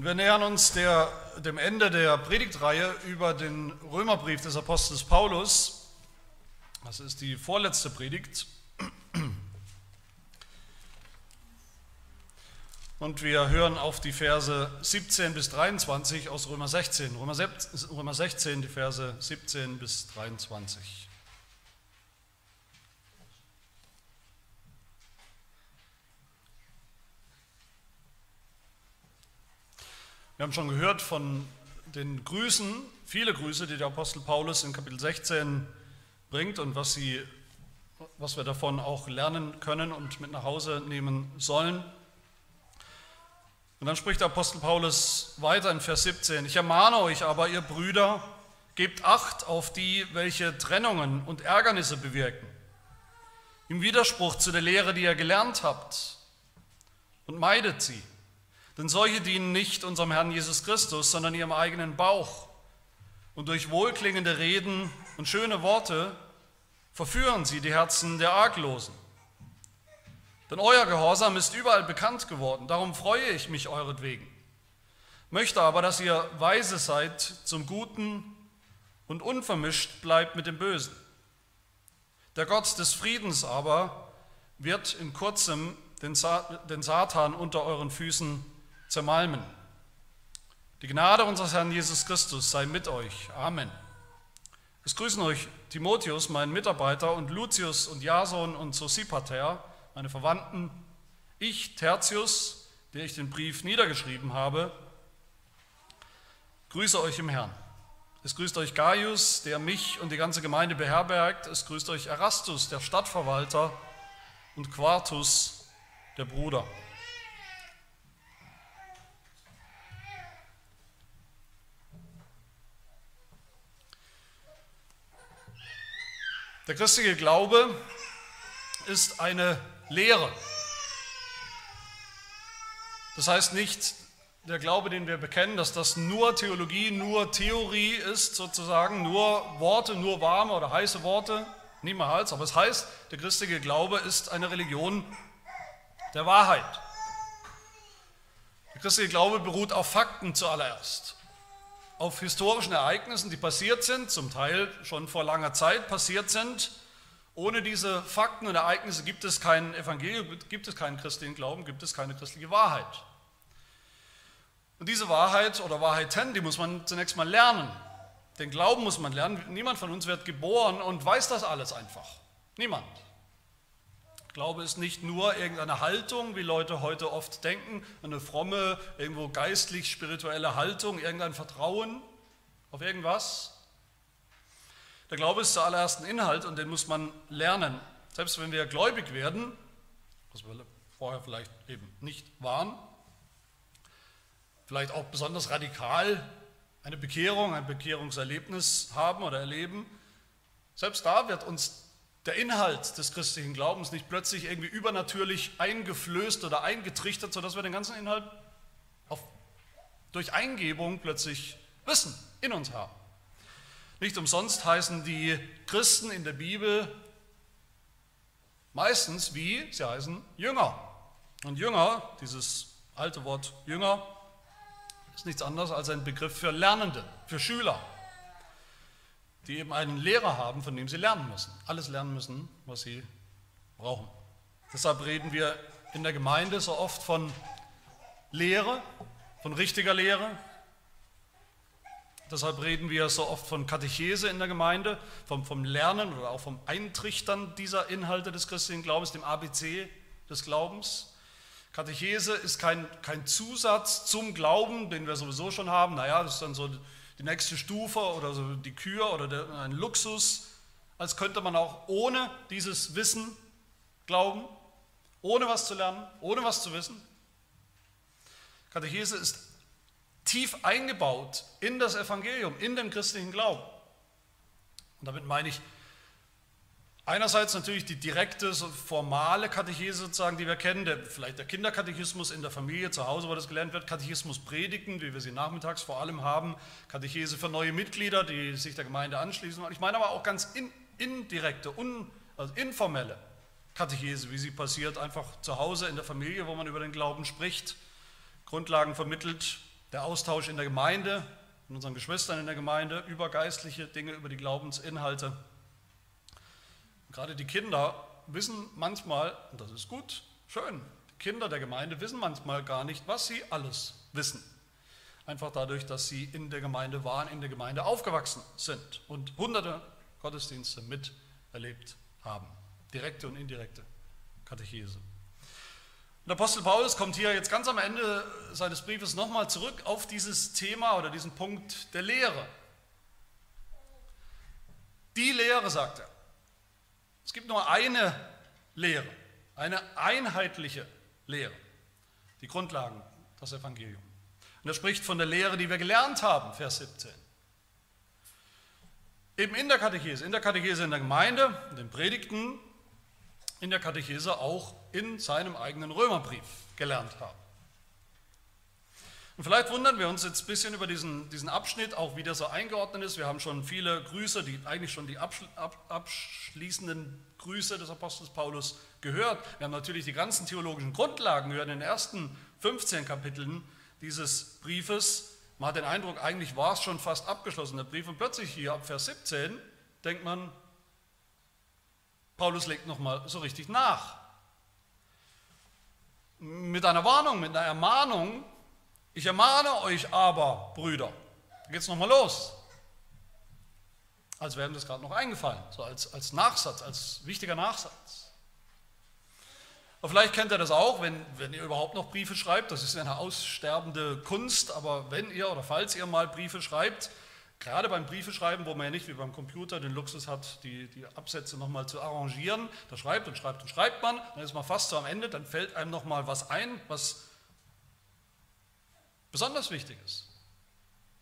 Wir nähern uns der, dem Ende der Predigtreihe über den Römerbrief des Apostels Paulus. Das ist die vorletzte Predigt. Und wir hören auf die Verse 17 bis 23 aus Römer 16. Römer 16, die Verse 17 bis 23. Wir haben schon gehört von den Grüßen, viele Grüße, die der Apostel Paulus in Kapitel 16 bringt und was, sie, was wir davon auch lernen können und mit nach Hause nehmen sollen. Und dann spricht der Apostel Paulus weiter in Vers 17, ich ermahne euch aber, ihr Brüder, gebt Acht auf die, welche Trennungen und Ärgernisse bewirken, im Widerspruch zu der Lehre, die ihr gelernt habt, und meidet sie. Denn solche dienen nicht unserem Herrn Jesus Christus, sondern ihrem eigenen Bauch. Und durch wohlklingende Reden und schöne Worte verführen sie die Herzen der Arglosen. Denn euer Gehorsam ist überall bekannt geworden, darum freue ich mich euretwegen. Möchte aber, dass ihr weise seid zum Guten und unvermischt bleibt mit dem Bösen. Der Gott des Friedens aber wird in kurzem den Satan unter euren Füßen zermalmen. Die Gnade unseres Herrn Jesus Christus sei mit euch. Amen. Es grüßen euch Timotheus, mein Mitarbeiter, und Lucius und Jason und Sosipater, meine Verwandten. Ich, Tertius, der ich den Brief niedergeschrieben habe, grüße euch im Herrn. Es grüßt euch Gaius, der mich und die ganze Gemeinde beherbergt. Es grüßt euch Erastus, der Stadtverwalter, und Quartus, der Bruder. Der christliche Glaube ist eine Lehre. Das heißt nicht der Glaube, den wir bekennen, dass das nur Theologie, nur Theorie ist, sozusagen, nur Worte, nur warme oder heiße Worte, niemals. Aber es heißt, der christliche Glaube ist eine Religion der Wahrheit. Der christliche Glaube beruht auf Fakten zuallererst auf historischen Ereignissen, die passiert sind, zum Teil schon vor langer Zeit passiert sind. Ohne diese Fakten und Ereignisse gibt es kein Evangelium, gibt es keinen christlichen Glauben, gibt es keine christliche Wahrheit. Und diese Wahrheit oder Wahrheiten, die muss man zunächst mal lernen. Den Glauben muss man lernen. Niemand von uns wird geboren und weiß das alles einfach. Niemand. Glaube ist nicht nur irgendeine Haltung, wie Leute heute oft denken, eine fromme, irgendwo geistlich-spirituelle Haltung, irgendein Vertrauen auf irgendwas. Der Glaube ist zuallererst ein Inhalt und den muss man lernen. Selbst wenn wir gläubig werden, was wir vorher vielleicht eben nicht waren, vielleicht auch besonders radikal eine Bekehrung, ein Bekehrungserlebnis haben oder erleben, selbst da wird uns der Inhalt des christlichen Glaubens nicht plötzlich irgendwie übernatürlich eingeflößt oder eingetrichtert, sodass wir den ganzen Inhalt auf, durch Eingebung plötzlich wissen, in uns haben. Nicht umsonst heißen die Christen in der Bibel meistens wie sie heißen Jünger. Und Jünger, dieses alte Wort Jünger, ist nichts anderes als ein Begriff für Lernende, für Schüler die eben einen Lehrer haben, von dem sie lernen müssen. Alles lernen müssen, was sie brauchen. Deshalb reden wir in der Gemeinde so oft von Lehre, von richtiger Lehre. Deshalb reden wir so oft von Katechese in der Gemeinde, vom, vom Lernen oder auch vom Eintrichtern dieser Inhalte des christlichen Glaubens, dem ABC des Glaubens. Katechese ist kein, kein Zusatz zum Glauben, den wir sowieso schon haben. Naja, das ist dann so die nächste Stufe oder so die Kür oder der, ein Luxus, als könnte man auch ohne dieses Wissen glauben, ohne was zu lernen, ohne was zu wissen. Katechese ist tief eingebaut in das Evangelium, in den christlichen Glauben. Und damit meine ich Einerseits natürlich die direkte, so formale Katechese sozusagen, die wir kennen, der, vielleicht der Kinderkatechismus in der Familie, zu Hause, wo das gelernt wird, Katechismus predigen, wie wir sie nachmittags vor allem haben, Katechese für neue Mitglieder, die sich der Gemeinde anschließen. Ich meine aber auch ganz in, indirekte, un, also informelle Katechese, wie sie passiert, einfach zu Hause in der Familie, wo man über den Glauben spricht, Grundlagen vermittelt, der Austausch in der Gemeinde, mit unseren Geschwistern in der Gemeinde, über geistliche Dinge, über die Glaubensinhalte. Gerade die Kinder wissen manchmal, und das ist gut, schön, die Kinder der Gemeinde wissen manchmal gar nicht, was sie alles wissen. Einfach dadurch, dass sie in der Gemeinde waren, in der Gemeinde aufgewachsen sind und hunderte Gottesdienste miterlebt haben. Direkte und indirekte Katechese. Und Apostel Paulus kommt hier jetzt ganz am Ende seines Briefes nochmal zurück auf dieses Thema oder diesen Punkt der Lehre. Die Lehre, sagt er. Es gibt nur eine Lehre, eine einheitliche Lehre. Die Grundlagen, das Evangelium. Und er spricht von der Lehre, die wir gelernt haben, Vers 17. Eben in der Katechese, in der Katechese in der Gemeinde, in den Predigten, in der Katechese auch in seinem eigenen Römerbrief gelernt haben. Und vielleicht wundern wir uns jetzt ein bisschen über diesen, diesen Abschnitt, auch wie der so eingeordnet ist. Wir haben schon viele Grüße, die eigentlich schon die abschließenden Grüße des Apostels Paulus gehört. Wir haben natürlich die ganzen theologischen Grundlagen gehört in den ersten 15 Kapiteln dieses Briefes. Man hat den Eindruck, eigentlich war es schon fast abgeschlossen, der Brief. Und plötzlich hier ab Vers 17 denkt man, Paulus legt nochmal so richtig nach. Mit einer Warnung, mit einer Ermahnung. Ich ermahne euch aber, Brüder. Da geht es nochmal los. Als wäre ihm das gerade noch eingefallen, so als, als Nachsatz, als wichtiger Nachsatz. Aber vielleicht kennt ihr das auch, wenn, wenn ihr überhaupt noch Briefe schreibt. Das ist eine aussterbende Kunst, aber wenn ihr oder falls ihr mal Briefe schreibt, Gerade beim Briefeschreiben, wo man ja nicht wie beim Computer den Luxus hat, die, die Absätze nochmal zu arrangieren, da schreibt und schreibt und schreibt man, dann ist man fast so am Ende, dann fällt einem nochmal was ein, was besonders wichtig ist.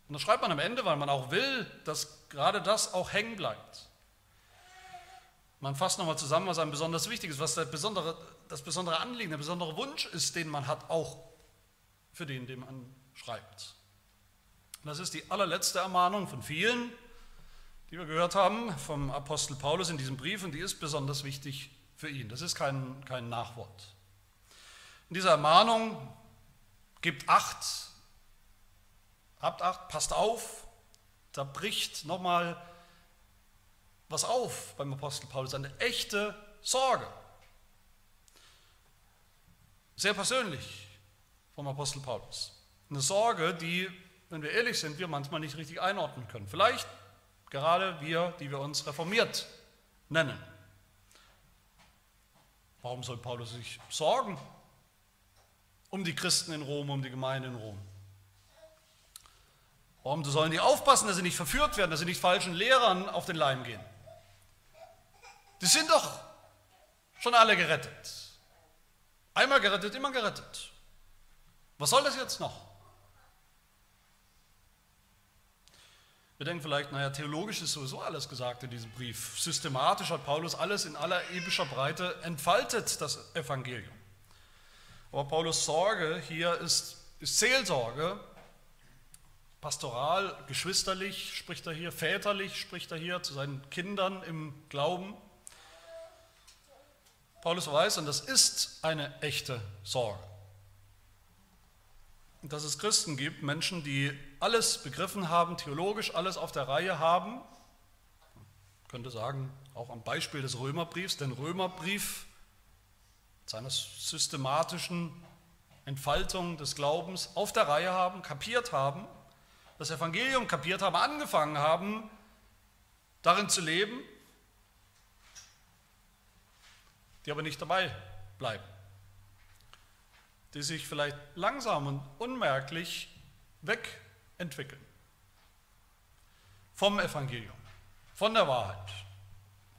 Und das schreibt man am Ende, weil man auch will, dass gerade das auch hängen bleibt. Man fasst nochmal zusammen, was einem besonders wichtig ist, was besondere, das besondere Anliegen, der besondere Wunsch ist, den man hat, auch für den, den man schreibt. Das ist die allerletzte Ermahnung von vielen, die wir gehört haben vom Apostel Paulus in diesem Brief und die ist besonders wichtig für ihn. Das ist kein, kein Nachwort. In dieser Ermahnung gibt Acht, habt Acht, passt auf, da bricht nochmal was auf beim Apostel Paulus, eine echte Sorge. Sehr persönlich vom Apostel Paulus. Eine Sorge, die wenn wir ehrlich sind, wir manchmal nicht richtig einordnen können. Vielleicht gerade wir, die wir uns reformiert nennen. Warum soll Paulus sich sorgen um die Christen in Rom, um die Gemeinde in Rom? Warum sollen die aufpassen, dass sie nicht verführt werden, dass sie nicht falschen Lehrern auf den Leim gehen? Die sind doch schon alle gerettet. Einmal gerettet, immer gerettet. Was soll das jetzt noch? Wir denken vielleicht, naja, theologisch ist sowieso alles gesagt in diesem Brief. Systematisch hat Paulus alles in aller epischer Breite entfaltet, das Evangelium. Aber Paulus Sorge hier ist, ist Seelsorge, pastoral, geschwisterlich spricht er hier, väterlich spricht er hier zu seinen Kindern im Glauben. Paulus weiß, und das ist eine echte Sorge dass es Christen gibt, Menschen, die alles begriffen haben, theologisch alles auf der Reihe haben. Man könnte sagen, auch am Beispiel des Römerbriefs, den Römerbrief seiner systematischen Entfaltung des Glaubens auf der Reihe haben, kapiert haben, das Evangelium kapiert haben, angefangen haben, darin zu leben, die aber nicht dabei bleiben die sich vielleicht langsam und unmerklich wegentwickeln vom Evangelium, von der Wahrheit,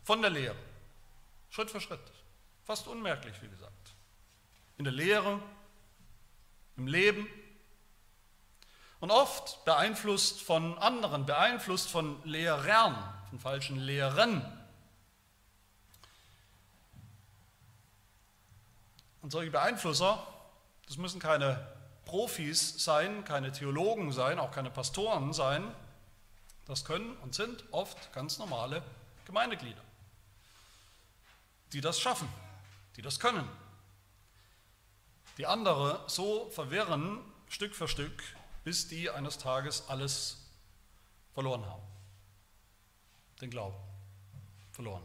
von der Lehre, Schritt für Schritt, fast unmerklich, wie gesagt. In der Lehre, im Leben und oft beeinflusst von anderen, beeinflusst von Lehrern, von falschen Lehren. Und solche Beeinflusser das müssen keine Profis sein, keine Theologen sein, auch keine Pastoren sein. Das können und sind oft ganz normale Gemeindeglieder, die das schaffen, die das können, die andere so verwirren, Stück für Stück, bis die eines Tages alles verloren haben. Den Glauben verloren.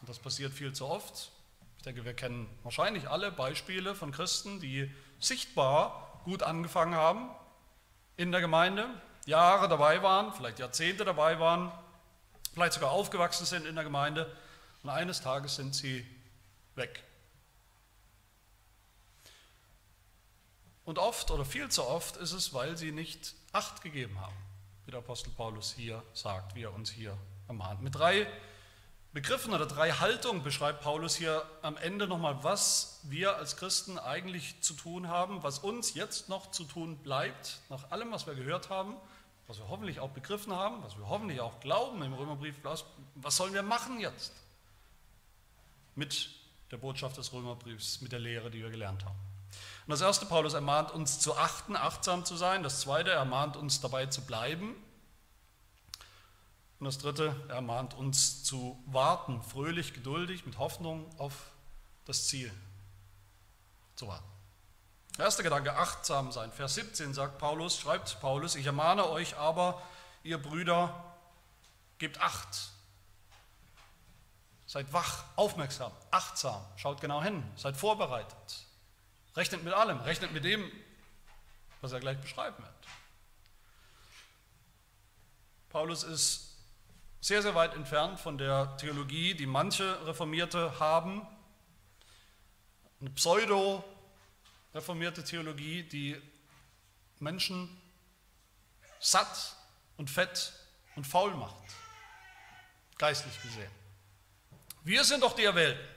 Und das passiert viel zu oft. Ich denke, wir kennen wahrscheinlich alle Beispiele von Christen, die sichtbar gut angefangen haben in der Gemeinde, Jahre dabei waren, vielleicht Jahrzehnte dabei waren, vielleicht sogar aufgewachsen sind in der Gemeinde und eines Tages sind sie weg. Und oft oder viel zu oft ist es, weil sie nicht Acht gegeben haben, wie der Apostel Paulus hier sagt, wie er uns hier ermahnt. Mit drei Begriffen oder drei Haltungen beschreibt Paulus hier am Ende nochmal, was wir als Christen eigentlich zu tun haben, was uns jetzt noch zu tun bleibt, nach allem, was wir gehört haben, was wir hoffentlich auch begriffen haben, was wir hoffentlich auch glauben im Römerbrief. Was sollen wir machen jetzt mit der Botschaft des Römerbriefs, mit der Lehre, die wir gelernt haben? Und das erste, Paulus ermahnt uns zu achten, achtsam zu sein. Das zweite, er ermahnt uns dabei zu bleiben. Und das dritte, er mahnt uns zu warten, fröhlich, geduldig, mit Hoffnung auf das Ziel zu warten. Erster Gedanke, achtsam sein. Vers 17 sagt Paulus, schreibt Paulus, ich ermahne euch aber, ihr Brüder, gebt Acht. Seid wach, aufmerksam, achtsam, schaut genau hin, seid vorbereitet. Rechnet mit allem, rechnet mit dem, was er gleich beschreiben wird. Paulus ist sehr, sehr weit entfernt von der Theologie, die manche Reformierte haben. Eine pseudo-reformierte Theologie, die Menschen satt und fett und faul macht, geistlich gesehen. Wir sind doch die Erwählten.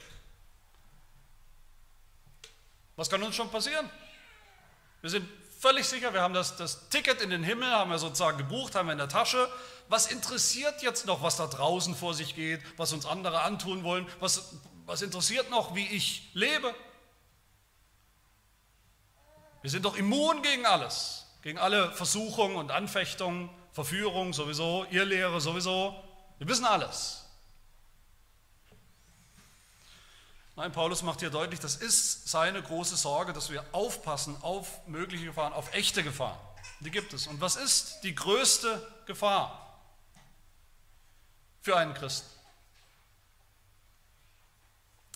Was kann uns schon passieren? Wir sind völlig sicher, wir haben das, das Ticket in den Himmel, haben wir sozusagen gebucht, haben wir in der Tasche was interessiert jetzt noch, was da draußen vor sich geht, was uns andere antun wollen? Was, was interessiert noch, wie ich lebe? Wir sind doch immun gegen alles, gegen alle Versuchungen und Anfechtungen, Verführung sowieso, Irrlehre sowieso. Wir wissen alles. Nein, Paulus macht hier deutlich, das ist seine große Sorge, dass wir aufpassen auf mögliche Gefahren, auf echte Gefahren. Die gibt es. Und was ist die größte Gefahr? für einen Christen.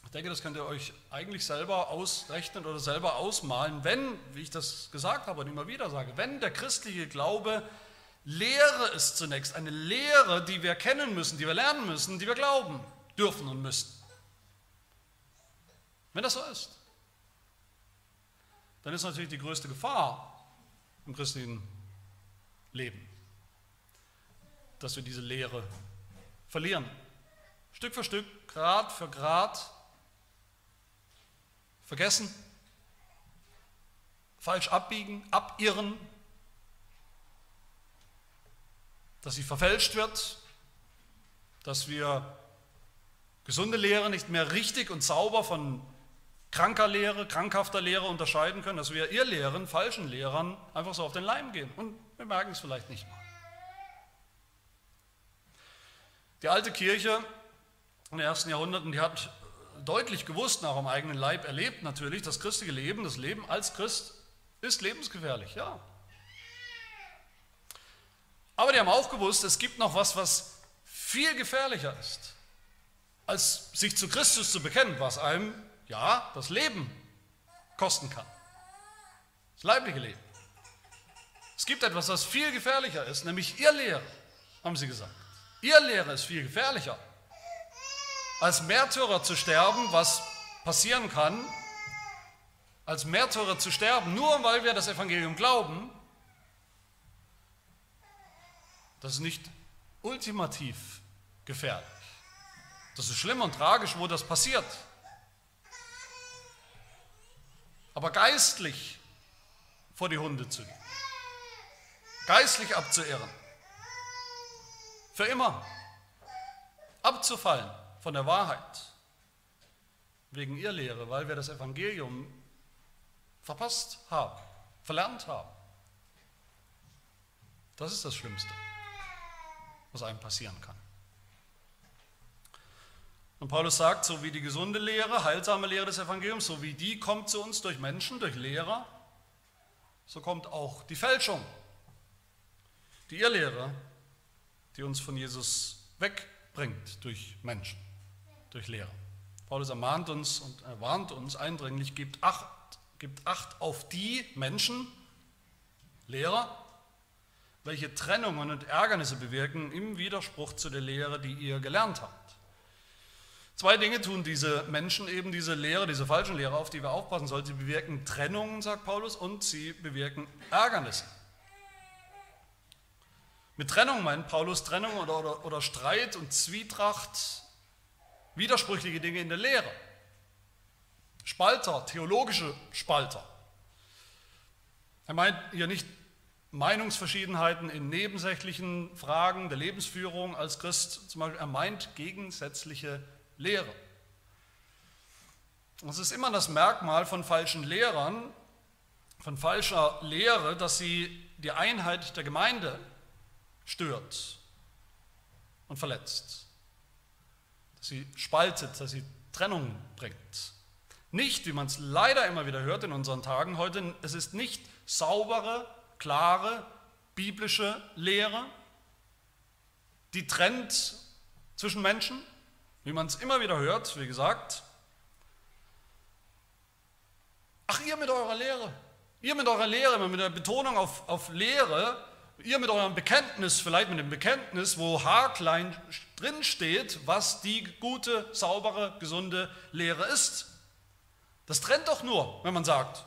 Ich denke, das könnt ihr euch eigentlich selber ausrechnen oder selber ausmalen, wenn, wie ich das gesagt habe und immer wieder sage, wenn der christliche Glaube Lehre ist zunächst, eine Lehre, die wir kennen müssen, die wir lernen müssen, die wir glauben dürfen und müssen. Wenn das so ist, dann ist natürlich die größte Gefahr im christlichen Leben, dass wir diese Lehre verlieren. Stück für Stück, Grad für Grad, vergessen, falsch abbiegen, abirren, dass sie verfälscht wird, dass wir gesunde Lehre nicht mehr richtig und sauber von kranker Lehre, krankhafter Lehre unterscheiden können, dass wir ihr Lehren, falschen Lehrern einfach so auf den Leim gehen und wir merken es vielleicht nicht mal. Die alte Kirche in den ersten Jahrhunderten, die hat deutlich gewusst, nach dem eigenen Leib erlebt natürlich, das christliche Leben, das Leben als Christ ist lebensgefährlich, ja. Aber die haben auch gewusst, es gibt noch was, was viel gefährlicher ist, als sich zu Christus zu bekennen, was einem, ja, das Leben kosten kann. Das leibliche Leben. Es gibt etwas, was viel gefährlicher ist, nämlich ihr Lehre, haben sie gesagt. Ihr Lehre ist viel gefährlicher. Als Märtyrer zu sterben, was passieren kann, als Märtyrer zu sterben, nur weil wir das Evangelium glauben, das ist nicht ultimativ gefährlich. Das ist schlimm und tragisch, wo das passiert. Aber geistlich vor die Hunde zu gehen, geistlich abzuirren, für immer abzufallen von der Wahrheit wegen ihr Lehre, weil wir das Evangelium verpasst haben, verlernt haben. Das ist das Schlimmste, was einem passieren kann. Und Paulus sagt, so wie die gesunde Lehre, heilsame Lehre des Evangeliums, so wie die kommt zu uns durch Menschen, durch Lehrer, so kommt auch die Fälschung, die Irrlehre, die uns von Jesus wegbringt durch Menschen, durch Lehre. Paulus ermahnt uns und erwarnt uns eindringlich, gibt Acht, gibt Acht auf die Menschen, Lehrer, welche Trennungen und Ärgernisse bewirken im Widerspruch zu der Lehre, die ihr gelernt habt. Zwei Dinge tun diese Menschen eben, diese Lehre, diese falschen Lehre, auf die wir aufpassen sollten. Sie bewirken Trennungen, sagt Paulus, und sie bewirken Ärgernisse. Mit Trennung meint Paulus Trennung oder, oder, oder Streit und Zwietracht, widersprüchliche Dinge in der Lehre. Spalter, theologische Spalter. Er meint hier nicht Meinungsverschiedenheiten in nebensächlichen Fragen der Lebensführung als Christ, zum Beispiel, er meint gegensätzliche Lehre. Es ist immer das Merkmal von falschen Lehrern, von falscher Lehre, dass sie die Einheit der Gemeinde stört und verletzt, dass sie spaltet, dass sie Trennung bringt. Nicht, wie man es leider immer wieder hört in unseren Tagen heute, es ist nicht saubere, klare, biblische Lehre, die trennt zwischen Menschen, wie man es immer wieder hört, wie gesagt. Ach, ihr mit eurer Lehre, ihr mit eurer Lehre, mit der Betonung auf, auf Lehre, ihr mit eurem Bekenntnis, vielleicht mit dem Bekenntnis, wo haarklein drin steht, was die gute, saubere, gesunde Lehre ist. Das trennt doch nur, wenn man sagt,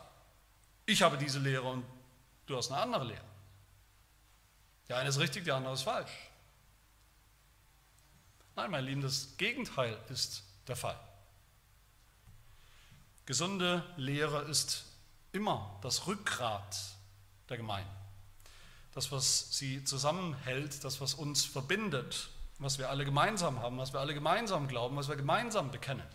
ich habe diese Lehre und du hast eine andere Lehre. Der eine ist richtig, der andere ist falsch. Nein, mein Lieben, das Gegenteil ist der Fall. Gesunde Lehre ist immer das Rückgrat der Gemeinde. Das, was sie zusammenhält, das, was uns verbindet, was wir alle gemeinsam haben, was wir alle gemeinsam glauben, was wir gemeinsam bekennen.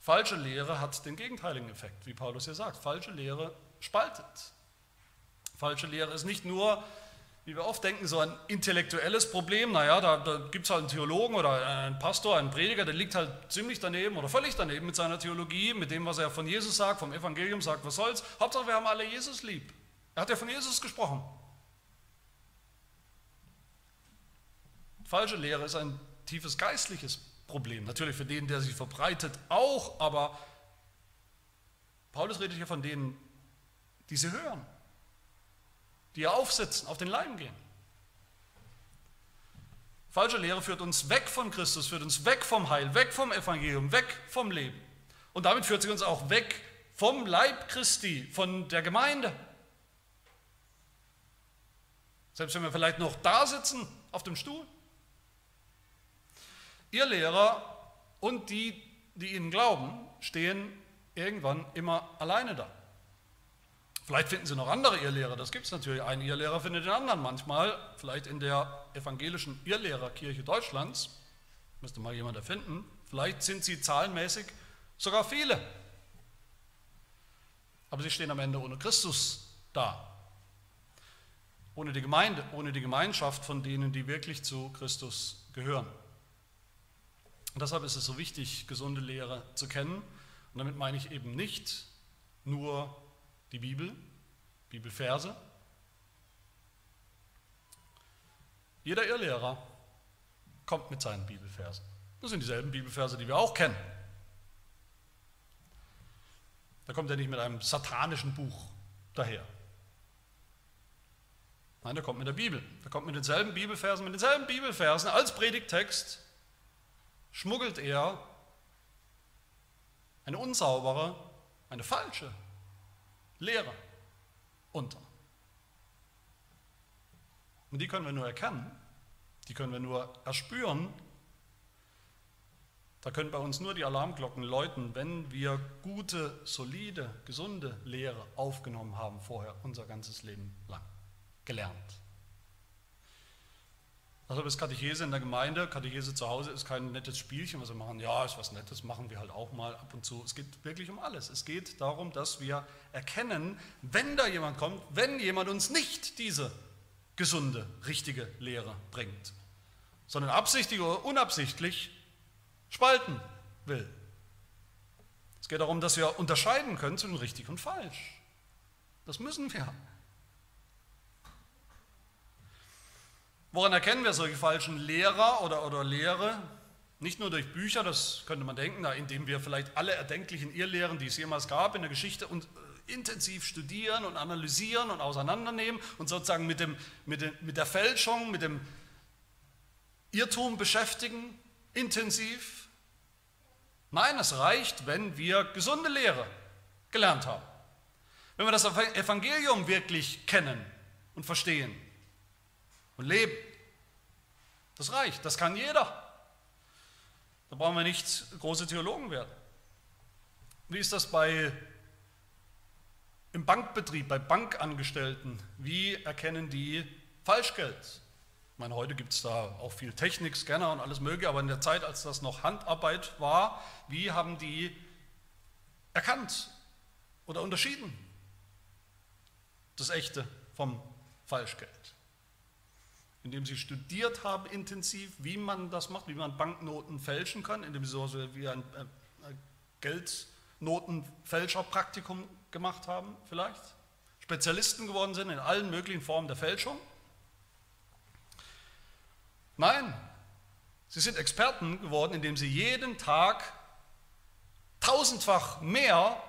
Falsche Lehre hat den gegenteiligen Effekt, wie Paulus hier sagt. Falsche Lehre spaltet. Falsche Lehre ist nicht nur wie wir oft denken, so ein intellektuelles Problem. Naja, da, da gibt es halt einen Theologen oder einen Pastor, einen Prediger, der liegt halt ziemlich daneben oder völlig daneben mit seiner Theologie, mit dem, was er von Jesus sagt, vom Evangelium sagt, was soll's. Hauptsache, wir haben alle Jesus lieb. Er hat ja von Jesus gesprochen. Falsche Lehre ist ein tiefes geistliches Problem. Natürlich für den, der sie verbreitet, auch, aber Paulus redet hier von denen, die sie hören die ihr aufsitzen, auf den Leim gehen. Falsche Lehre führt uns weg von Christus, führt uns weg vom Heil, weg vom Evangelium, weg vom Leben. Und damit führt sie uns auch weg vom Leib Christi, von der Gemeinde. Selbst wenn wir vielleicht noch da sitzen auf dem Stuhl. Ihr Lehrer und die, die ihnen glauben, stehen irgendwann immer alleine da. Vielleicht finden Sie noch andere Irrlehrer, das gibt es natürlich. Ein Irrlehrer findet den anderen manchmal, vielleicht in der evangelischen Irrlehrerkirche Deutschlands, müsste mal jemand erfinden. Vielleicht sind sie zahlenmäßig sogar viele. Aber sie stehen am Ende ohne Christus da. Ohne die Gemeinde, ohne die Gemeinschaft von denen, die wirklich zu Christus gehören. Und deshalb ist es so wichtig, gesunde Lehre zu kennen. Und damit meine ich eben nicht nur die Bibel, Bibelverse. Jeder Irrlehrer kommt mit seinen Bibelversen. Das sind dieselben Bibelverse, die wir auch kennen. Da kommt er nicht mit einem satanischen Buch daher. Nein, der kommt mit der Bibel. Der kommt mit denselben Bibelversen, mit denselben Bibelversen als Predigtext schmuggelt er eine unsaubere, eine falsche Lehre unter. Und die können wir nur erkennen, die können wir nur erspüren. Da können bei uns nur die Alarmglocken läuten, wenn wir gute, solide, gesunde Lehre aufgenommen haben vorher, unser ganzes Leben lang, gelernt. Also das Katechese in der Gemeinde, Katechese zu Hause ist kein nettes Spielchen, was wir machen. Ja, ist was Nettes, machen wir halt auch mal ab und zu. Es geht wirklich um alles. Es geht darum, dass wir erkennen, wenn da jemand kommt, wenn jemand uns nicht diese gesunde, richtige Lehre bringt, sondern absichtlich oder unabsichtlich spalten will. Es geht darum, dass wir unterscheiden können zwischen richtig und falsch. Das müssen wir. Woran erkennen wir solche falschen Lehrer oder, oder Lehre? Nicht nur durch Bücher, das könnte man denken, indem wir vielleicht alle erdenklichen Irrlehren, die es jemals gab in der Geschichte, und äh, intensiv studieren und analysieren und auseinandernehmen und sozusagen mit, dem, mit, dem, mit der Fälschung, mit dem Irrtum beschäftigen, intensiv. Nein, es reicht, wenn wir gesunde Lehre gelernt haben. Wenn wir das Evangelium wirklich kennen und verstehen und leben. Das reicht, das kann jeder. Da brauchen wir nicht große Theologen werden. Wie ist das bei im Bankbetrieb, bei Bankangestellten? Wie erkennen die Falschgeld? Ich meine, heute gibt es da auch viel Technik, Scanner und alles Mögliche, aber in der Zeit, als das noch Handarbeit war, wie haben die erkannt oder unterschieden das Echte vom Falschgeld? Indem sie studiert haben intensiv, wie man das macht, wie man Banknoten fälschen kann, indem sie so wie ein äh, Geldnotenfälscherpraktikum gemacht haben vielleicht, Spezialisten geworden sind in allen möglichen Formen der Fälschung. Nein, sie sind Experten geworden, indem sie jeden Tag tausendfach mehr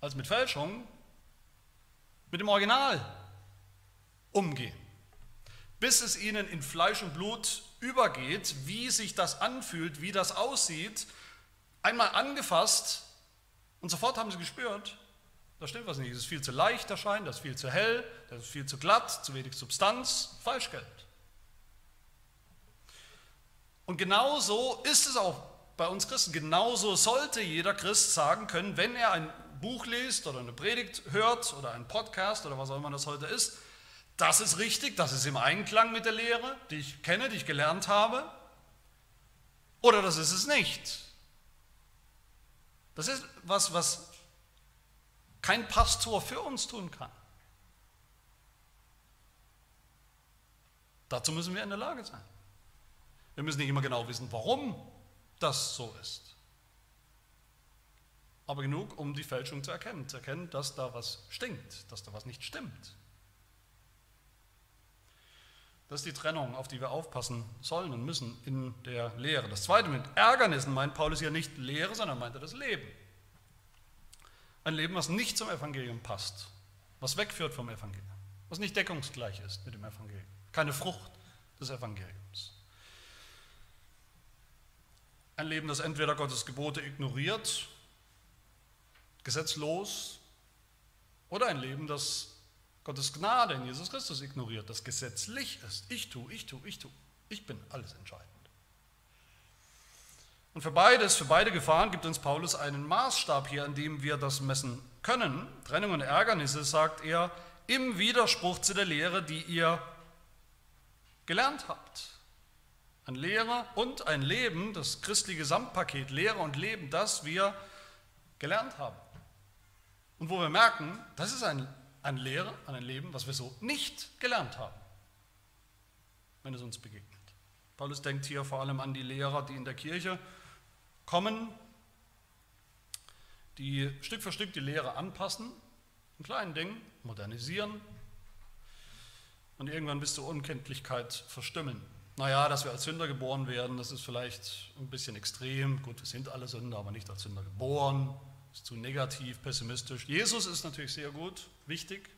als mit Fälschung mit dem Original umgehen bis es ihnen in Fleisch und Blut übergeht, wie sich das anfühlt, wie das aussieht, einmal angefasst und sofort haben sie gespürt, da stimmt was nicht, es ist viel zu leicht erscheint, das ist viel zu hell, das ist viel zu glatt, zu wenig Substanz, Falschgeld. Und genauso ist es auch bei uns Christen, genauso sollte jeder Christ sagen können, wenn er ein Buch liest oder eine Predigt hört oder einen Podcast oder was auch immer das heute ist, das ist richtig, das ist im Einklang mit der Lehre, die ich kenne, die ich gelernt habe. Oder das ist es nicht. Das ist was, was kein Pastor für uns tun kann. Dazu müssen wir in der Lage sein. Wir müssen nicht immer genau wissen, warum das so ist. Aber genug, um die Fälschung zu erkennen, zu erkennen, dass da was stinkt, dass da was nicht stimmt. Das ist die Trennung, auf die wir aufpassen sollen und müssen in der Lehre. Das zweite mit Ärgernissen meint Paulus ja nicht Lehre, sondern meint er das Leben. Ein Leben, was nicht zum Evangelium passt, was wegführt vom Evangelium, was nicht deckungsgleich ist mit dem Evangelium, keine Frucht des Evangeliums. Ein Leben, das entweder Gottes Gebote ignoriert, gesetzlos, oder ein Leben, das Gottes Gnade in Jesus Christus ignoriert, das gesetzlich ist. Ich tue, ich tue, ich tue. Ich bin alles entscheidend. Und für beides, für beide Gefahren gibt uns Paulus einen Maßstab hier, an dem wir das messen können. Trennung und Ärgernisse, sagt er, im Widerspruch zu der Lehre, die ihr gelernt habt. Ein Lehre und ein Leben, das christliche Gesamtpaket Lehre und Leben, das wir gelernt haben. Und wo wir merken, das ist ein an Lehre, an ein Leben, was wir so nicht gelernt haben, wenn es uns begegnet. Paulus denkt hier vor allem an die Lehrer, die in der Kirche kommen, die Stück für Stück die Lehre anpassen, in kleinen Dingen modernisieren und irgendwann bis zur Unkenntlichkeit verstimmen. Naja, dass wir als Sünder geboren werden, das ist vielleicht ein bisschen extrem. Gut, wir sind alle Sünder, aber nicht als Sünder geboren ist zu negativ, pessimistisch. Jesus ist natürlich sehr gut, wichtig.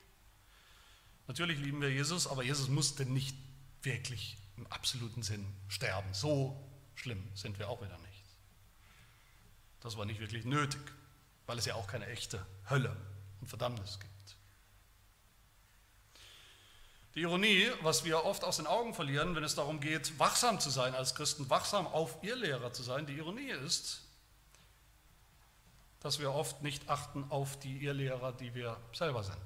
Natürlich lieben wir Jesus, aber Jesus musste nicht wirklich im absoluten Sinn sterben. So schlimm sind wir auch wieder nicht. Das war nicht wirklich nötig, weil es ja auch keine echte Hölle und Verdammnis gibt. Die Ironie, was wir oft aus den Augen verlieren, wenn es darum geht, wachsam zu sein als Christen, wachsam auf ihr Lehrer zu sein, die Ironie ist, dass wir oft nicht achten auf die Irrlehrer, die wir selber sind.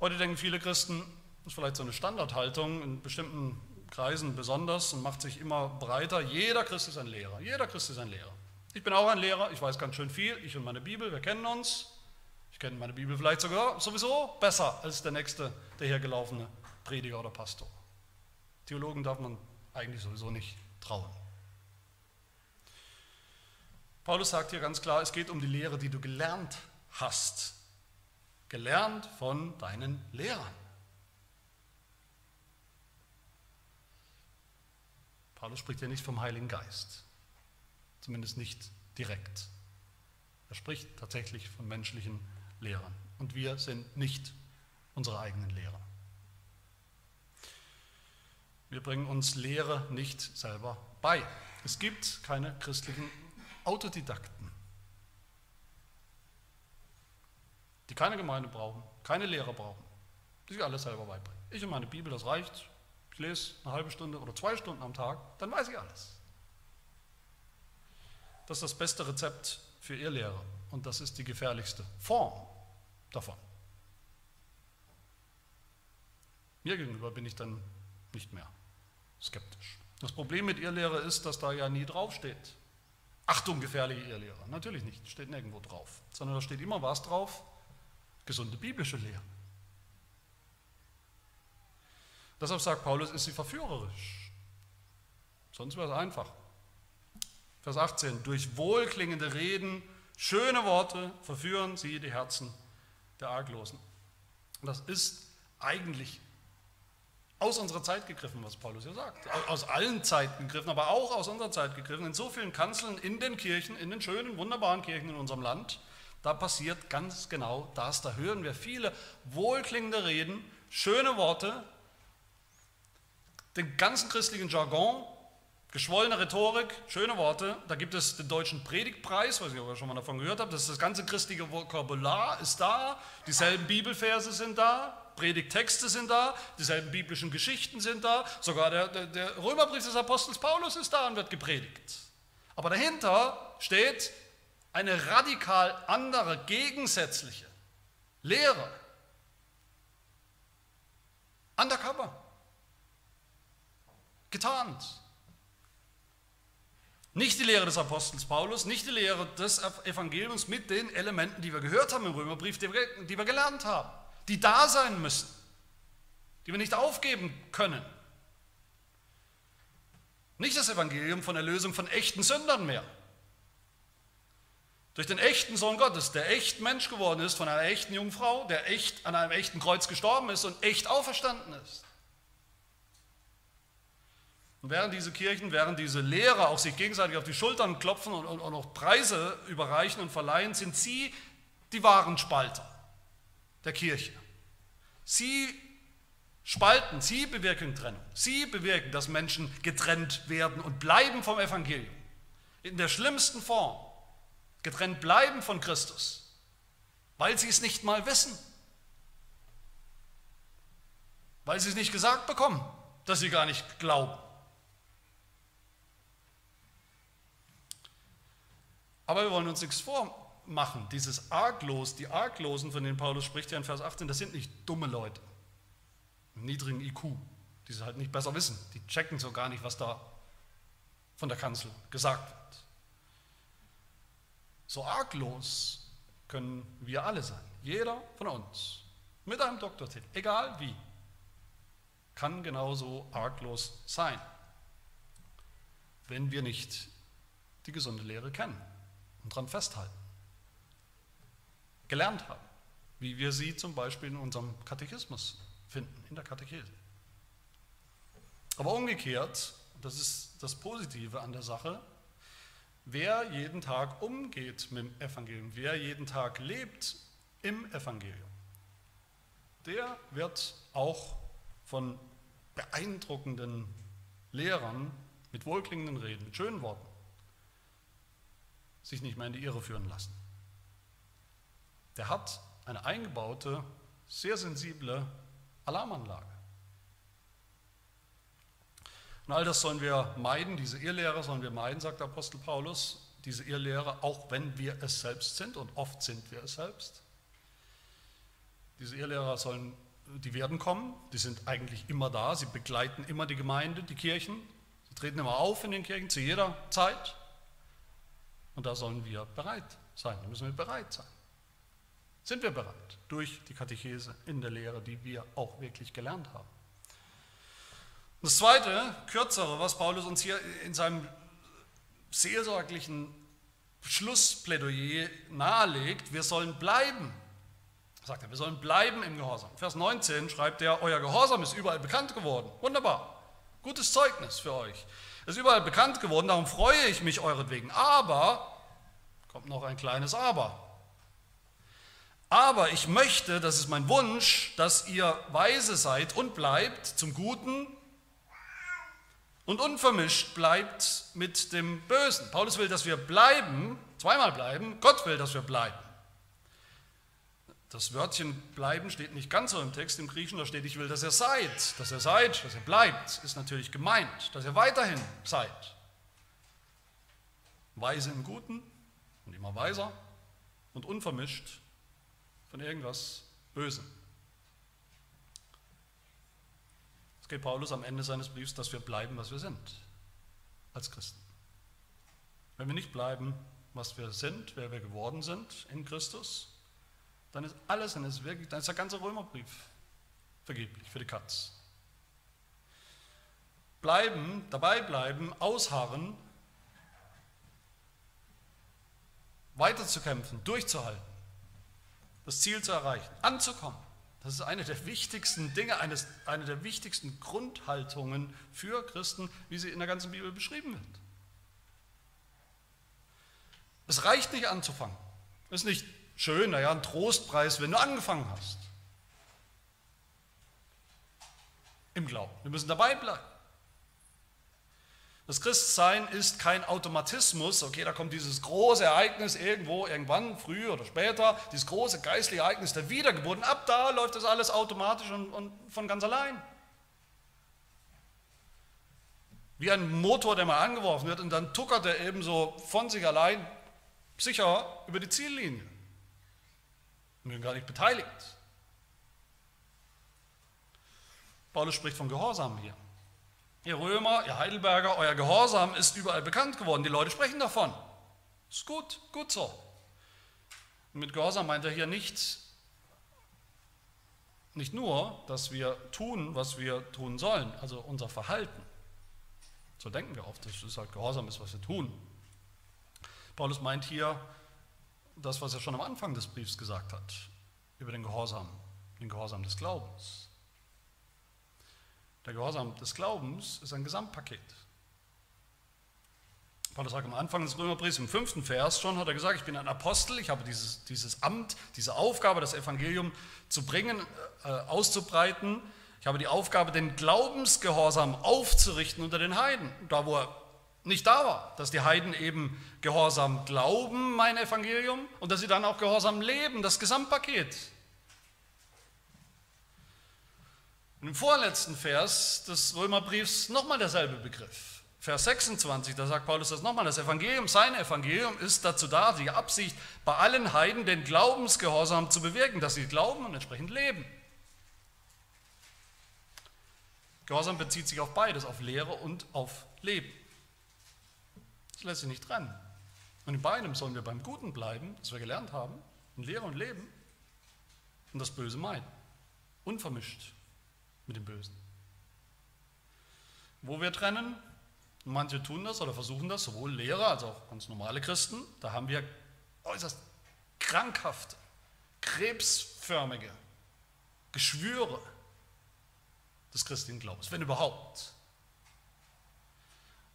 Heute denken viele Christen, das ist vielleicht so eine Standardhaltung, in bestimmten Kreisen besonders und macht sich immer breiter. Jeder Christ ist ein Lehrer. Jeder Christ ist ein Lehrer. Ich bin auch ein Lehrer, ich weiß ganz schön viel, ich und meine Bibel, wir kennen uns. Ich kenne meine Bibel vielleicht sogar sowieso besser als der nächste, der hier gelaufene Prediger oder Pastor. Theologen darf man eigentlich sowieso nicht trauen. Paulus sagt hier ganz klar, es geht um die Lehre, die du gelernt hast, gelernt von deinen Lehrern. Paulus spricht ja nicht vom Heiligen Geist, zumindest nicht direkt. Er spricht tatsächlich von menschlichen Lehrern und wir sind nicht unsere eigenen Lehrer. Wir bringen uns Lehre nicht selber bei. Es gibt keine christlichen Autodidakten, die keine Gemeinde brauchen, keine Lehrer brauchen, die sich alles selber beibringen. Ich und meine Bibel, das reicht. Ich lese eine halbe Stunde oder zwei Stunden am Tag, dann weiß ich alles. Das ist das beste Rezept für ihr Lehrer und das ist die gefährlichste Form davon. Mir gegenüber bin ich dann nicht mehr skeptisch. Das Problem mit ihr Lehre ist, dass da ja nie draufsteht. Achtung, gefährliche Irrlehre. Natürlich nicht, steht nirgendwo drauf, sondern da steht immer was drauf, gesunde biblische Lehre. Deshalb sagt Paulus, ist sie verführerisch. Sonst wäre es einfach. Vers 18, durch wohlklingende Reden, schöne Worte verführen sie die Herzen der Arglosen. Das ist eigentlich aus unserer Zeit gegriffen, was Paulus hier sagt. Aus allen Zeiten gegriffen, aber auch aus unserer Zeit gegriffen. In so vielen Kanzeln in den Kirchen, in den schönen, wunderbaren Kirchen in unserem Land, da passiert ganz genau das. Da hören wir viele wohlklingende Reden, schöne Worte, den ganzen christlichen Jargon, geschwollene Rhetorik, schöne Worte. Da gibt es den deutschen Predigtpreis, weiß ich, ob ihr schon mal davon gehört habt. Das, ist das ganze christliche Vokabular ist da, dieselben Bibelverse sind da, Predigtexte sind da, dieselben biblischen Geschichten sind da, sogar der, der, der Römerbrief des Apostels Paulus ist da und wird gepredigt. Aber dahinter steht eine radikal andere, gegensätzliche Lehre. Undercover getarnt. Nicht die Lehre des Apostels Paulus, nicht die Lehre des Evangeliums mit den Elementen, die wir gehört haben im Römerbrief, die wir, gelernt haben, die da sein müssen, die wir nicht aufgeben können. Nicht das Evangelium von Erlösung von echten Sündern mehr. Durch den echten Sohn Gottes, der echt Mensch geworden ist, von einer echten Jungfrau, der echt an einem echten Kreuz gestorben ist und echt auferstanden ist. Und während diese Kirchen, während diese Lehrer auch sich gegenseitig auf die Schultern klopfen und, auch Preise überreichen und verleihen, sind sie die wahren Spalter der Kirche. Sie spalten, sie bewirken Trennung. Sie bewirken, dass Menschen getrennt werden und bleiben vom Evangelium. In der schlimmsten Form. Getrennt bleiben von Christus, weil sie es nicht mal wissen. Weil sie es nicht gesagt bekommen, dass sie gar nicht glauben. Aber wir wollen uns nichts vormachen. Dieses Arglos, die Arglosen, von denen Paulus spricht ja in Vers 18, das sind nicht dumme Leute mit niedrigen IQ, die es halt nicht besser wissen. Die checken so gar nicht, was da von der Kanzel gesagt wird. So arglos können wir alle sein. Jeder von uns mit einem Doktortitel, egal wie, kann genauso arglos sein, wenn wir nicht die gesunde Lehre kennen und daran festhalten. Gelernt haben, wie wir sie zum Beispiel in unserem Katechismus finden, in der Katechese. Aber umgekehrt, das ist das Positive an der Sache, wer jeden Tag umgeht mit dem Evangelium, wer jeden Tag lebt im Evangelium, der wird auch von beeindruckenden Lehrern mit wohlklingenden Reden, mit schönen Worten sich nicht mehr in die Irre führen lassen. Der hat eine eingebaute, sehr sensible Alarmanlage. Und all das sollen wir meiden, diese Irrlehre sollen wir meiden, sagt der Apostel Paulus, diese Irrlehre, auch wenn wir es selbst sind und oft sind wir es selbst. Diese Irrlehrer sollen, die werden kommen, die sind eigentlich immer da, sie begleiten immer die Gemeinde, die Kirchen, sie treten immer auf in den Kirchen zu jeder Zeit. Und da sollen wir bereit sein, da müssen wir bereit sein. Sind wir bereit durch die Katechese in der Lehre, die wir auch wirklich gelernt haben? Das zweite, kürzere, was Paulus uns hier in seinem seelsorglichen Schlussplädoyer nahelegt, wir sollen bleiben. Sagt er, wir sollen bleiben im Gehorsam. Vers 19 schreibt er, euer Gehorsam ist überall bekannt geworden. Wunderbar. Gutes Zeugnis für euch. Es ist überall bekannt geworden, darum freue ich mich euretwegen. Aber, kommt noch ein kleines Aber. Aber ich möchte, das ist mein Wunsch, dass ihr weise seid und bleibt zum Guten und unvermischt bleibt mit dem Bösen. Paulus will, dass wir bleiben, zweimal bleiben, Gott will, dass wir bleiben. Das Wörtchen bleiben steht nicht ganz so im Text im Griechischen, da steht, ich will, dass ihr seid. Dass ihr seid, dass ihr bleibt, ist natürlich gemeint, dass ihr weiterhin seid. Weise im Guten und immer weiser und unvermischt von irgendwas Bösem. Es geht Paulus am Ende seines Briefs, dass wir bleiben, was wir sind, als Christen. Wenn wir nicht bleiben, was wir sind, wer wir geworden sind in Christus, dann ist alles, dann ist, wirklich, dann ist der ganze Römerbrief vergeblich für die Katz. Bleiben, dabei bleiben, ausharren, weiterzukämpfen, durchzuhalten, das Ziel zu erreichen, anzukommen. Das ist eine der wichtigsten Dinge, eines, eine der wichtigsten Grundhaltungen für Christen, wie sie in der ganzen Bibel beschrieben wird. Es reicht nicht anzufangen. Es ist nicht schön, naja, ein Trostpreis, wenn du angefangen hast. Im Glauben. Wir müssen dabei bleiben. Das Christsein ist kein Automatismus, okay, da kommt dieses große Ereignis irgendwo, irgendwann, früh oder später, dieses große geistliche Ereignis der Wiedergeburt. Und ab da läuft das alles automatisch und, und von ganz allein. Wie ein Motor, der mal angeworfen wird und dann tuckert er eben so von sich allein sicher über die Ziellinie. Und bin gar nicht beteiligt. Paulus spricht von Gehorsam hier. Ihr Römer, ihr Heidelberger, euer Gehorsam ist überall bekannt geworden. Die Leute sprechen davon. Ist gut, gut so. Und mit Gehorsam meint er hier nicht, nicht nur, dass wir tun, was wir tun sollen, also unser Verhalten. So denken wir oft, dass es halt Gehorsam ist, was wir tun. Paulus meint hier das, was er schon am Anfang des Briefs gesagt hat, über den Gehorsam, den Gehorsam des Glaubens. Der Gehorsam des Glaubens ist ein Gesamtpaket. Paulus sagt am Anfang des Römerbriefs, im fünften Vers schon, hat er gesagt, ich bin ein Apostel, ich habe dieses, dieses Amt, diese Aufgabe, das Evangelium zu bringen, äh, auszubreiten. Ich habe die Aufgabe, den Glaubensgehorsam aufzurichten unter den Heiden, da wo er nicht da war, dass die Heiden eben gehorsam glauben, mein Evangelium, und dass sie dann auch gehorsam leben, das Gesamtpaket. Und Im vorletzten Vers des Römerbriefs nochmal derselbe Begriff. Vers 26, da sagt Paulus das nochmal, das Evangelium, sein Evangelium ist dazu da, die Absicht, bei allen Heiden den Glaubensgehorsam zu bewirken, dass sie glauben und entsprechend leben. Gehorsam bezieht sich auf beides, auf Lehre und auf Leben. Lässt sich nicht trennen. Und in beidem sollen wir beim Guten bleiben, das wir gelernt haben, in Lehre und Leben, und das Böse meiden. Unvermischt mit dem Bösen. Wo wir trennen, manche tun das oder versuchen das, sowohl Lehrer als auch ganz normale Christen, da haben wir äußerst krankhafte, krebsförmige Geschwüre des christlichen Glaubens, wenn überhaupt.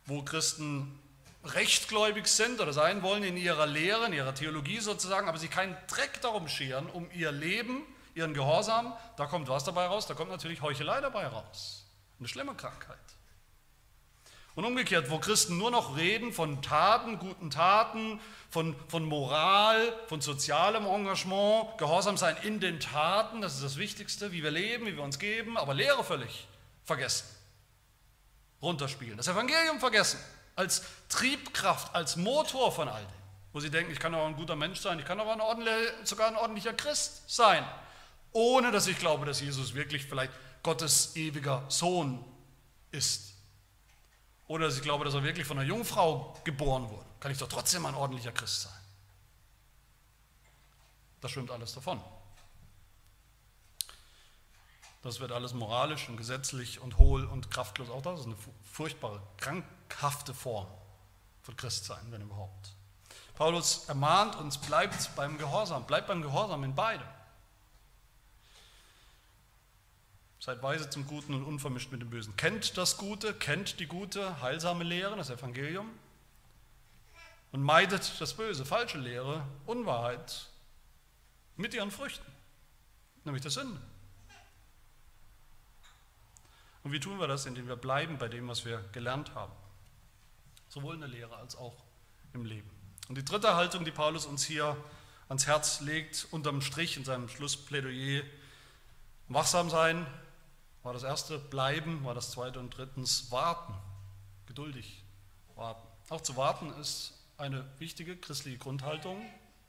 Wo Christen rechtgläubig sind oder sein wollen in ihrer Lehre, in ihrer Theologie sozusagen, aber sie keinen Dreck darum scheren, um ihr Leben ihren Gehorsam, da kommt was dabei raus, da kommt natürlich Heuchelei dabei raus. Eine schlimme Krankheit. Und umgekehrt, wo Christen nur noch reden von Taten, guten Taten, von, von Moral, von sozialem Engagement, Gehorsam sein in den Taten, das ist das Wichtigste, wie wir leben, wie wir uns geben, aber Lehre völlig vergessen, runterspielen, das Evangelium vergessen, als Triebkraft, als Motor von all dem, wo sie denken, ich kann auch ein guter Mensch sein, ich kann aber sogar ein ordentlicher Christ sein ohne dass ich glaube, dass Jesus wirklich vielleicht Gottes ewiger Sohn ist. Oder dass ich glaube, dass er wirklich von einer Jungfrau geboren wurde. Kann ich doch trotzdem ein ordentlicher Christ sein. Das schwimmt alles davon. Das wird alles moralisch und gesetzlich und hohl und kraftlos. Auch das ist eine furchtbare, krankhafte Form von Christsein, wenn überhaupt. Paulus ermahnt uns, bleibt beim Gehorsam, bleibt beim Gehorsam in beidem. Seid weise zum Guten und unvermischt mit dem Bösen. Kennt das Gute, kennt die gute, heilsame Lehre, das Evangelium. Und meidet das Böse, falsche Lehre, Unwahrheit mit ihren Früchten, nämlich der Sünde. Und wie tun wir das? Indem wir bleiben bei dem, was wir gelernt haben. Sowohl in der Lehre als auch im Leben. Und die dritte Haltung, die Paulus uns hier ans Herz legt, unterm Strich in seinem Schlussplädoyer, wachsam sein, war das erste, bleiben war das zweite und drittens warten, geduldig warten. Auch zu warten ist eine wichtige christliche Grundhaltung.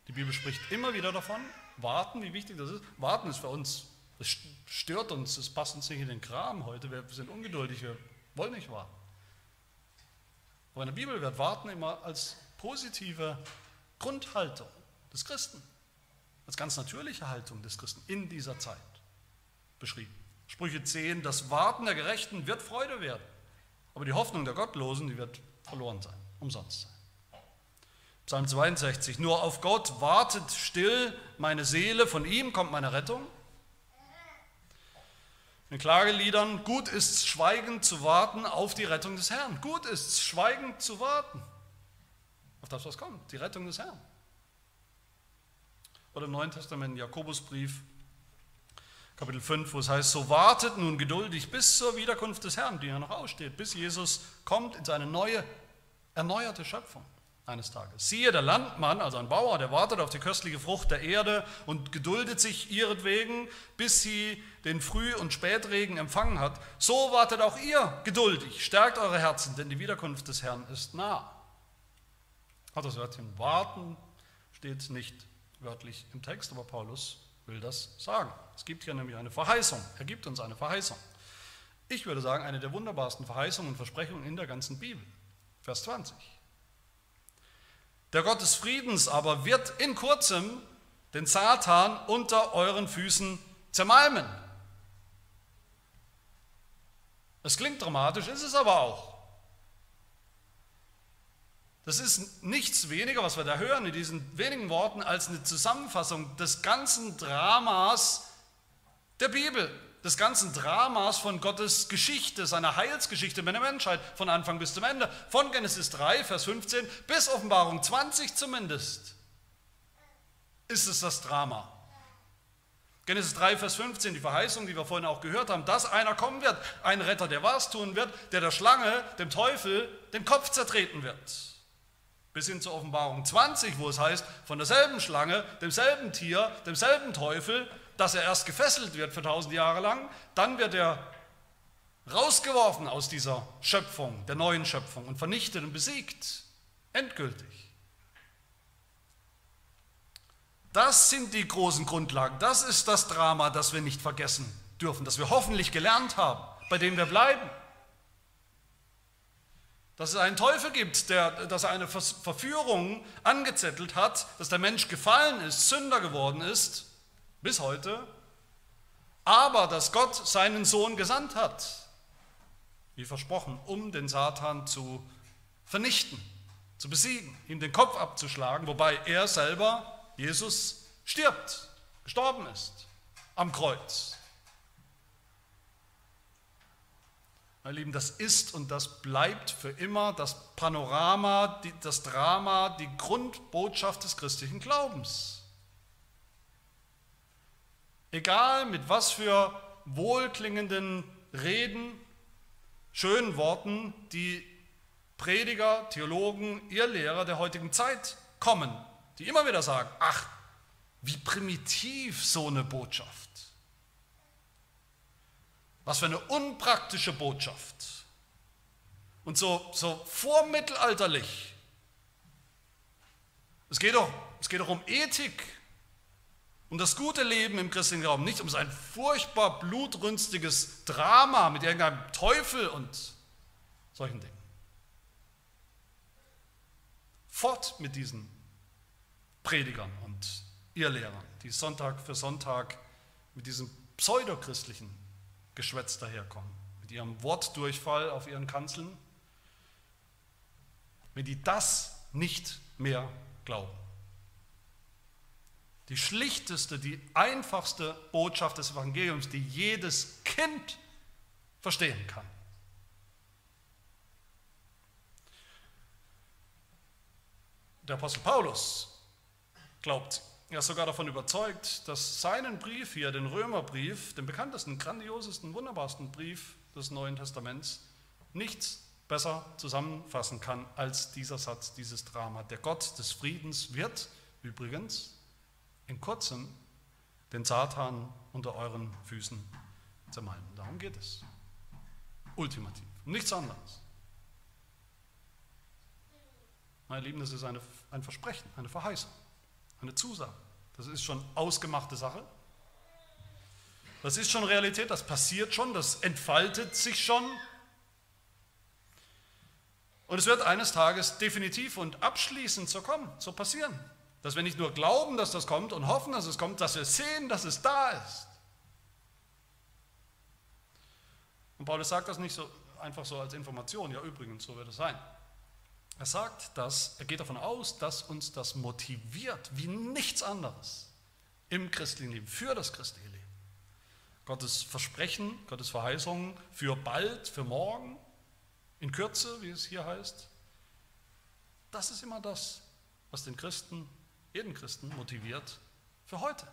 Die Bibel spricht immer wieder davon. Warten, wie wichtig das ist. Warten ist für uns, das stört uns, das passt uns nicht in den Kram heute. Wir sind ungeduldig, wir wollen nicht warten. Aber in der Bibel wird Warten immer als positive Grundhaltung des Christen, als ganz natürliche Haltung des Christen in dieser Zeit beschrieben. Sprüche 10, das Warten der Gerechten wird Freude werden, aber die Hoffnung der Gottlosen, die wird verloren sein, umsonst sein. Psalm 62, nur auf Gott wartet still meine Seele, von ihm kommt meine Rettung. In Klageliedern, gut ist schweigend zu warten auf die Rettung des Herrn. Gut ist schweigend zu warten auf das, was kommt, die Rettung des Herrn. Oder im Neuen Testament, Jakobusbrief, Kapitel 5, wo es heißt, so wartet nun geduldig bis zur Wiederkunft des Herrn, die ja noch aussteht, bis Jesus kommt in seine neue, erneuerte Schöpfung eines Tages. Siehe, der Landmann, also ein Bauer, der wartet auf die köstliche Frucht der Erde und geduldet sich ihretwegen, bis sie den Früh- und Spätregen empfangen hat. So wartet auch ihr geduldig, stärkt eure Herzen, denn die Wiederkunft des Herrn ist nah. Auch das Wörtchen warten steht nicht wörtlich im Text, aber Paulus will das sagen. Es gibt hier nämlich eine Verheißung. Er gibt uns eine Verheißung. Ich würde sagen, eine der wunderbarsten Verheißungen und Versprechungen in der ganzen Bibel. Vers 20. Der Gott des Friedens aber wird in kurzem den Satan unter euren Füßen zermalmen. Es klingt dramatisch, ist es aber auch. Das ist nichts weniger, was wir da hören in diesen wenigen Worten, als eine Zusammenfassung des ganzen Dramas der Bibel, des ganzen Dramas von Gottes Geschichte, seiner Heilsgeschichte mit der Menschheit, von Anfang bis zum Ende, von Genesis 3, Vers 15 bis Offenbarung 20 zumindest, ist es das Drama. Genesis 3, Vers 15, die Verheißung, die wir vorhin auch gehört haben, dass einer kommen wird, ein Retter, der was tun wird, der der Schlange, dem Teufel, den Kopf zertreten wird. Bis hin zur Offenbarung 20, wo es heißt, von derselben Schlange, demselben Tier, demselben Teufel, dass er erst gefesselt wird für tausend Jahre lang, dann wird er rausgeworfen aus dieser Schöpfung, der neuen Schöpfung und vernichtet und besiegt, endgültig. Das sind die großen Grundlagen, das ist das Drama, das wir nicht vergessen dürfen, das wir hoffentlich gelernt haben, bei dem wir bleiben dass es einen Teufel gibt, der, dass er eine Verführung angezettelt hat, dass der Mensch gefallen ist, Sünder geworden ist, bis heute, aber dass Gott seinen Sohn gesandt hat, wie versprochen, um den Satan zu vernichten, zu besiegen, ihm den Kopf abzuschlagen, wobei er selber, Jesus, stirbt, gestorben ist am Kreuz. Meine Lieben, das ist und das bleibt für immer das Panorama, das Drama, die Grundbotschaft des christlichen Glaubens. Egal mit was für wohlklingenden Reden, schönen Worten die Prediger, Theologen, ihr Lehrer der heutigen Zeit kommen, die immer wieder sagen, ach, wie primitiv so eine Botschaft. Was für eine unpraktische Botschaft. Und so, so vormittelalterlich. Es geht, doch, es geht doch um Ethik, um das gute Leben im christlichen Raum, nicht um so ein furchtbar blutrünstiges Drama mit irgendeinem Teufel und solchen Dingen. Fort mit diesen Predigern und Irrlehrern, die Sonntag für Sonntag mit diesem pseudochristlichen Geschwätz daherkommen, mit ihrem Wortdurchfall auf ihren Kanzeln, wenn die das nicht mehr glauben. Die schlichteste, die einfachste Botschaft des Evangeliums, die jedes Kind verstehen kann. Der Apostel Paulus glaubt, er ist sogar davon überzeugt, dass seinen Brief hier, den Römerbrief, den bekanntesten, grandiosesten, wunderbarsten Brief des Neuen Testaments, nichts besser zusammenfassen kann als dieser Satz, dieses Drama. Der Gott des Friedens wird übrigens in kurzem den Satan unter euren Füßen zermalmen. Darum geht es. Ultimativ. Nichts anderes. Meine Lieben, das ist eine, ein Versprechen, eine Verheißung, eine Zusage. Das ist schon ausgemachte Sache. Das ist schon Realität, das passiert schon, das entfaltet sich schon. Und es wird eines Tages definitiv und abschließend so kommen, so passieren. Dass wir nicht nur glauben, dass das kommt und hoffen, dass es kommt, dass wir sehen, dass es da ist. Und Paulus sagt das nicht so einfach so als Information, ja übrigens, so wird es sein. Er sagt das, er geht davon aus, dass uns das motiviert, wie nichts anderes im christlichen Leben, für das christliche Leben. Gottes Versprechen, Gottes Verheißungen für bald, für morgen, in Kürze, wie es hier heißt, das ist immer das, was den Christen, jeden Christen motiviert für heute.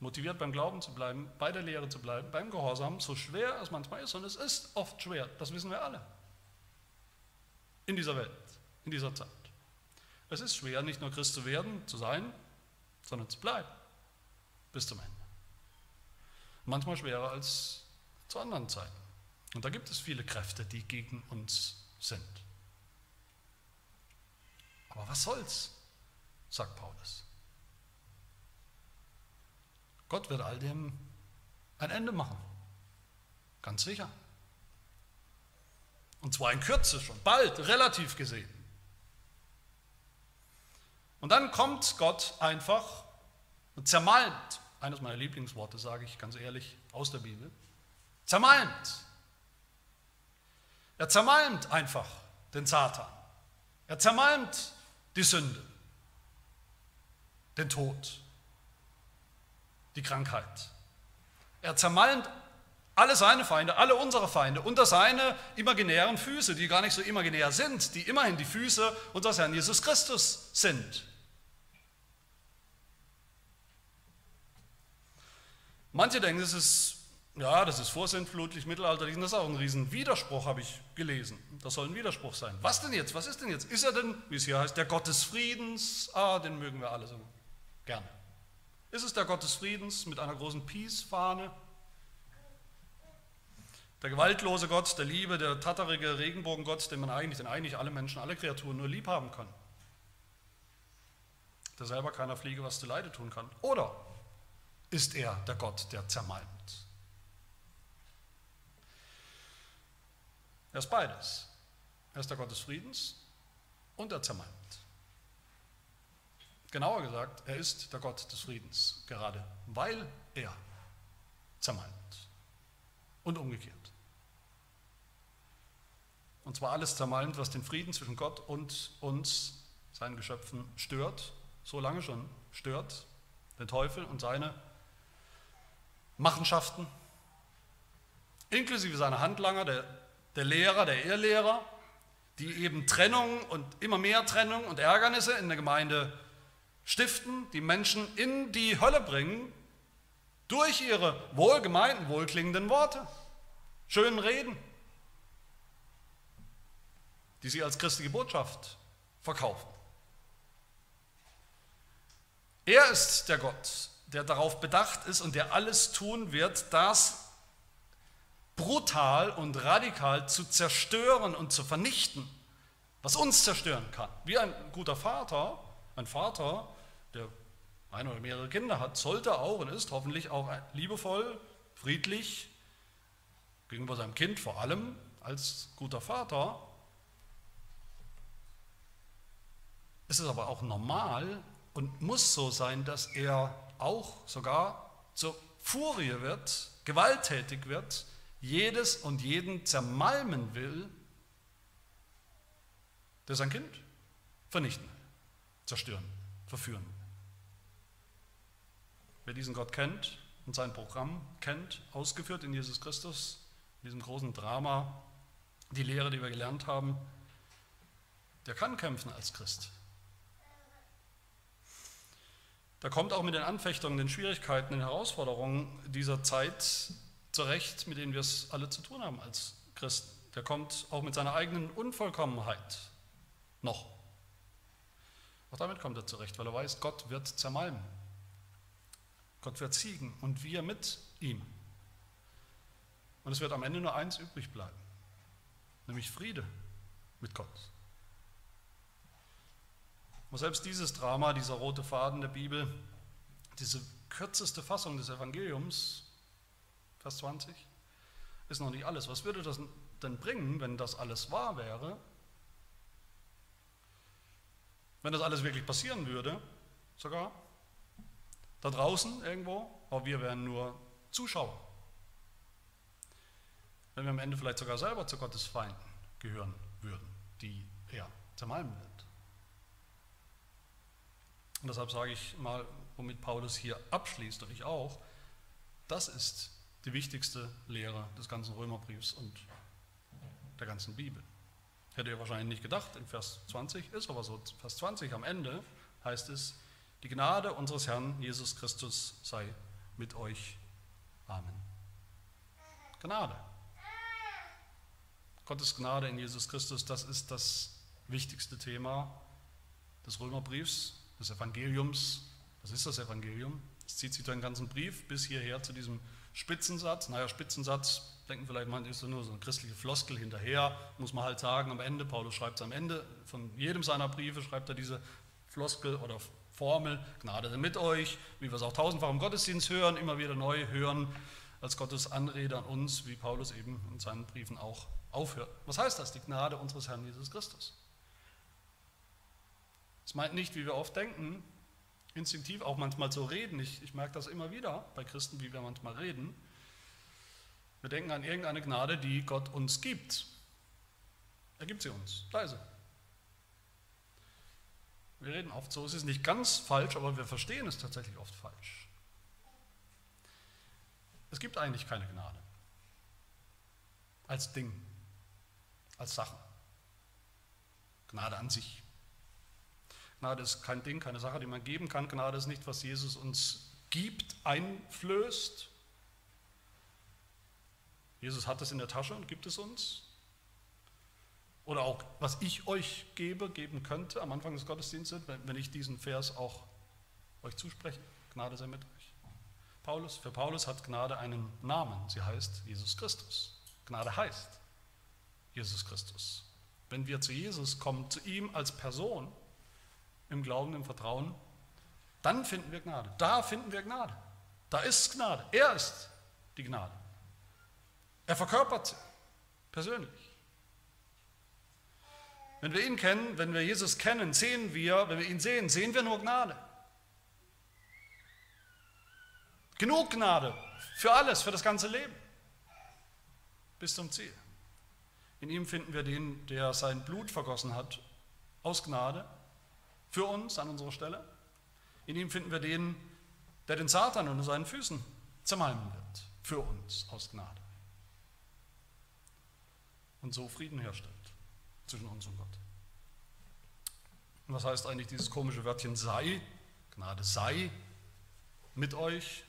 Motiviert beim Glauben zu bleiben, bei der Lehre zu bleiben, beim Gehorsam, so schwer es manchmal ist, und es ist oft schwer, das wissen wir alle, in dieser Welt, in dieser Zeit. Es ist schwer, nicht nur Christ zu werden, zu sein, sondern zu bleiben bis zum Ende. Manchmal schwerer als zu anderen Zeiten. Und da gibt es viele Kräfte, die gegen uns sind. Aber was soll's, sagt Paulus. Gott wird all dem ein Ende machen. Ganz sicher. Und zwar in Kürze schon, bald, relativ gesehen. Und dann kommt Gott einfach und zermalmt, eines meiner Lieblingsworte sage ich ganz ehrlich aus der Bibel, zermalmt er zermalmt einfach den Satan. Er zermalmt die Sünde, den Tod, die Krankheit. Er zermalmt alle seine Feinde, alle unsere Feinde unter seine imaginären Füße, die gar nicht so imaginär sind, die immerhin die Füße unseres Herrn Jesus Christus sind. Manche denken, es ist ja, das ist vorsintflutlich, mittelalterlich, das ist auch ein Riesenwiderspruch, habe ich gelesen. Das soll ein Widerspruch sein. Was denn jetzt? Was ist denn jetzt? Ist er denn, wie es hier heißt, der Gott des Friedens? Ah, den mögen wir alle so gerne. Ist es der Gott des Friedens mit einer großen Peace-Fahne? Der gewaltlose Gott der Liebe, der tatterige Regenbogengott, den man eigentlich, den eigentlich alle Menschen, alle Kreaturen nur lieb haben können. Der selber keiner Fliege was zu Leide tun kann. Oder ist er der Gott, der zermalmt? Er ist beides. Er ist der Gott des Friedens und er zermalmt. Genauer gesagt, er ist der Gott des Friedens, gerade weil er zermalmt. Und umgekehrt. Und zwar alles zermalmt, was den Frieden zwischen Gott und uns, seinen Geschöpfen, stört, so lange schon stört, den Teufel und seine Machenschaften, inklusive seiner Handlanger, der der Lehrer, der Irrlehrer, die eben Trennung und immer mehr Trennung und Ärgernisse in der Gemeinde stiften, die Menschen in die Hölle bringen durch ihre wohlgemeinten, wohlklingenden Worte, schönen Reden, die sie als christliche Botschaft verkaufen. Er ist der Gott, der darauf bedacht ist und der alles tun wird, dass brutal und radikal zu zerstören und zu vernichten, was uns zerstören kann. Wie ein guter Vater, ein Vater, der ein oder mehrere Kinder hat, sollte auch und ist hoffentlich auch liebevoll, friedlich gegenüber seinem Kind vor allem als guter Vater. Es ist aber auch normal und muss so sein, dass er auch sogar zur Furie wird, gewalttätig wird, jedes und jeden zermalmen will, der sein Kind vernichten, zerstören, verführen. Wer diesen Gott kennt und sein Programm kennt, ausgeführt in Jesus Christus, in diesem großen Drama, die Lehre, die wir gelernt haben, der kann kämpfen als Christ. Der kommt auch mit den Anfechtungen, den Schwierigkeiten, den Herausforderungen dieser Zeit zurecht, mit denen wir es alle zu tun haben als Christen. Der kommt auch mit seiner eigenen Unvollkommenheit noch. Auch damit kommt er zurecht, weil er weiß, Gott wird zermalmen. Gott wird siegen und wir mit ihm. Und es wird am Ende nur eins übrig bleiben, nämlich Friede mit Gott. Und selbst dieses Drama, dieser rote Faden der Bibel, diese kürzeste Fassung des Evangeliums, Vers 20, ist noch nicht alles. Was würde das denn bringen, wenn das alles wahr wäre? Wenn das alles wirklich passieren würde, sogar da draußen irgendwo, aber wir wären nur Zuschauer. Wenn wir am Ende vielleicht sogar selber zu Gottes Feinden gehören würden, die er zermalmen wird. Und deshalb sage ich mal, womit Paulus hier abschließt und ich auch, das ist die wichtigste Lehre des ganzen Römerbriefs und der ganzen Bibel. Hätte ihr wahrscheinlich nicht gedacht in Vers 20, ist aber so. Vers 20 am Ende heißt es, die Gnade unseres Herrn Jesus Christus sei mit euch. Amen. Gnade. Gottes Gnade in Jesus Christus, das ist das wichtigste Thema des Römerbriefs des Evangeliums. Was ist das Evangelium? Es zieht sich durch den ganzen Brief bis hierher zu diesem Spitzensatz. Naja, Spitzensatz, denken vielleicht manche, ist nur so eine christliche Floskel hinterher, muss man halt sagen, am Ende, Paulus schreibt es am Ende, von jedem seiner Briefe schreibt er diese Floskel oder Formel, Gnade mit euch, wie wir es auch tausendfach im Gottesdienst hören, immer wieder neu hören, als Gottes Anrede an uns, wie Paulus eben in seinen Briefen auch aufhört. Was heißt das, die Gnade unseres Herrn Jesus Christus? Es meint nicht, wie wir oft denken, instinktiv auch manchmal so reden. Ich, ich merke das immer wieder bei Christen, wie wir manchmal reden. Wir denken an irgendeine Gnade, die Gott uns gibt. Er gibt sie uns, leise. Wir reden oft so, es ist nicht ganz falsch, aber wir verstehen es tatsächlich oft falsch. Es gibt eigentlich keine Gnade. Als Ding, als Sache. Gnade an sich. Gnade ist kein Ding, keine Sache, die man geben kann. Gnade ist nicht, was Jesus uns gibt, einflößt. Jesus hat es in der Tasche und gibt es uns. Oder auch, was ich euch gebe, geben könnte am Anfang des Gottesdienstes, wenn ich diesen Vers auch euch zuspreche. Gnade sei mit euch. Paulus, für Paulus hat Gnade einen Namen. Sie heißt Jesus Christus. Gnade heißt Jesus Christus. Wenn wir zu Jesus kommen, zu ihm als Person, im Glauben, im Vertrauen, dann finden wir Gnade. Da finden wir Gnade. Da ist Gnade. Er ist die Gnade. Er verkörpert sie persönlich. Wenn wir ihn kennen, wenn wir Jesus kennen, sehen wir, wenn wir ihn sehen, sehen wir nur Gnade. Genug Gnade für alles, für das ganze Leben. Bis zum Ziel. In ihm finden wir den, der sein Blut vergossen hat, aus Gnade, für uns an unserer Stelle. In ihm finden wir den, der den Satan unter seinen Füßen zermalmen wird, für uns aus Gnade. Und so Frieden herstellt zwischen uns und Gott. Und was heißt eigentlich dieses komische Wörtchen sei? Gnade sei mit euch.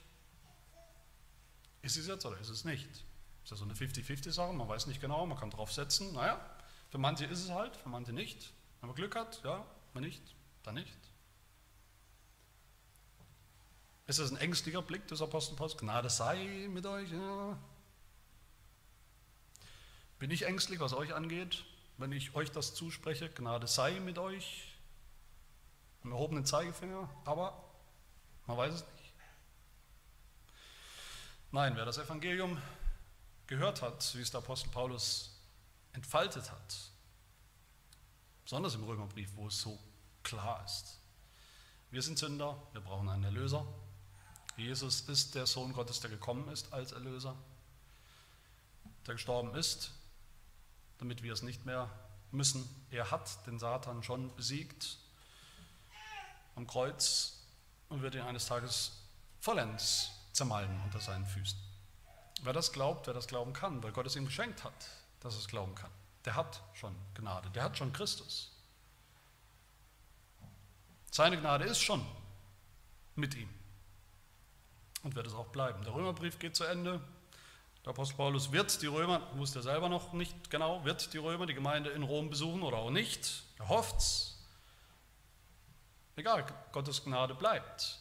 Ist es jetzt oder ist es nicht? Ist das so eine 50-50-Sache? Man weiß nicht genau, man kann drauf setzen. Naja, für manche ist es halt, für manche nicht. Wenn man Glück hat, ja, wenn nicht, dann nicht. Ist das ein ängstlicher Blick des Apostel Paulus? Gnade sei mit euch. Ja. Bin ich ängstlich, was euch angeht, wenn ich euch das zuspreche? Gnade sei mit euch. Im erhobenen Zeigefinger, aber man weiß es nicht. Nein, wer das Evangelium gehört hat, wie es der Apostel Paulus entfaltet hat, besonders im Römerbrief, wo es so klar ist. Wir sind Sünder, wir brauchen einen Erlöser. Jesus ist der Sohn Gottes, der gekommen ist als Erlöser, der gestorben ist, damit wir es nicht mehr müssen. Er hat den Satan schon besiegt am Kreuz und wird ihn eines Tages vollends zermalmen unter seinen Füßen. Wer das glaubt, wer das glauben kann, weil Gott es ihm geschenkt hat, dass es glauben kann, der hat schon Gnade, der hat schon Christus. Seine Gnade ist schon mit ihm und wird es auch bleiben. Der Römerbrief geht zu Ende. Der Apostel Paulus wird die Römer, wusste er selber noch nicht genau, wird die Römer die Gemeinde in Rom besuchen oder auch nicht. Er hofft es. Egal, Gottes Gnade bleibt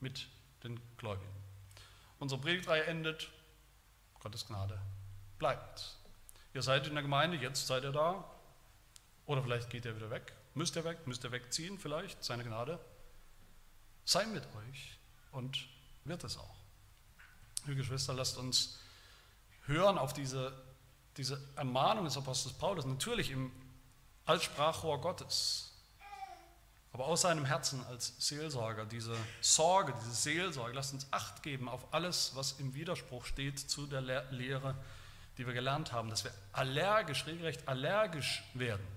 mit den Gläubigen. Unsere Predigtreihe endet, Gottes Gnade bleibt. Ihr seid in der Gemeinde, jetzt seid ihr da, oder vielleicht geht ihr wieder weg. Müsst ihr weg, müsst ihr wegziehen vielleicht, seine Gnade. Sei mit euch und wird es auch. Liebe Geschwister, lasst uns hören auf diese, diese Ermahnung des Apostels Paulus, natürlich im, als Sprachrohr Gottes, aber aus seinem Herzen als Seelsorger, diese Sorge, diese Seelsorge, lasst uns Acht geben auf alles, was im Widerspruch steht zu der Lehre, die wir gelernt haben, dass wir allergisch, regelrecht allergisch werden.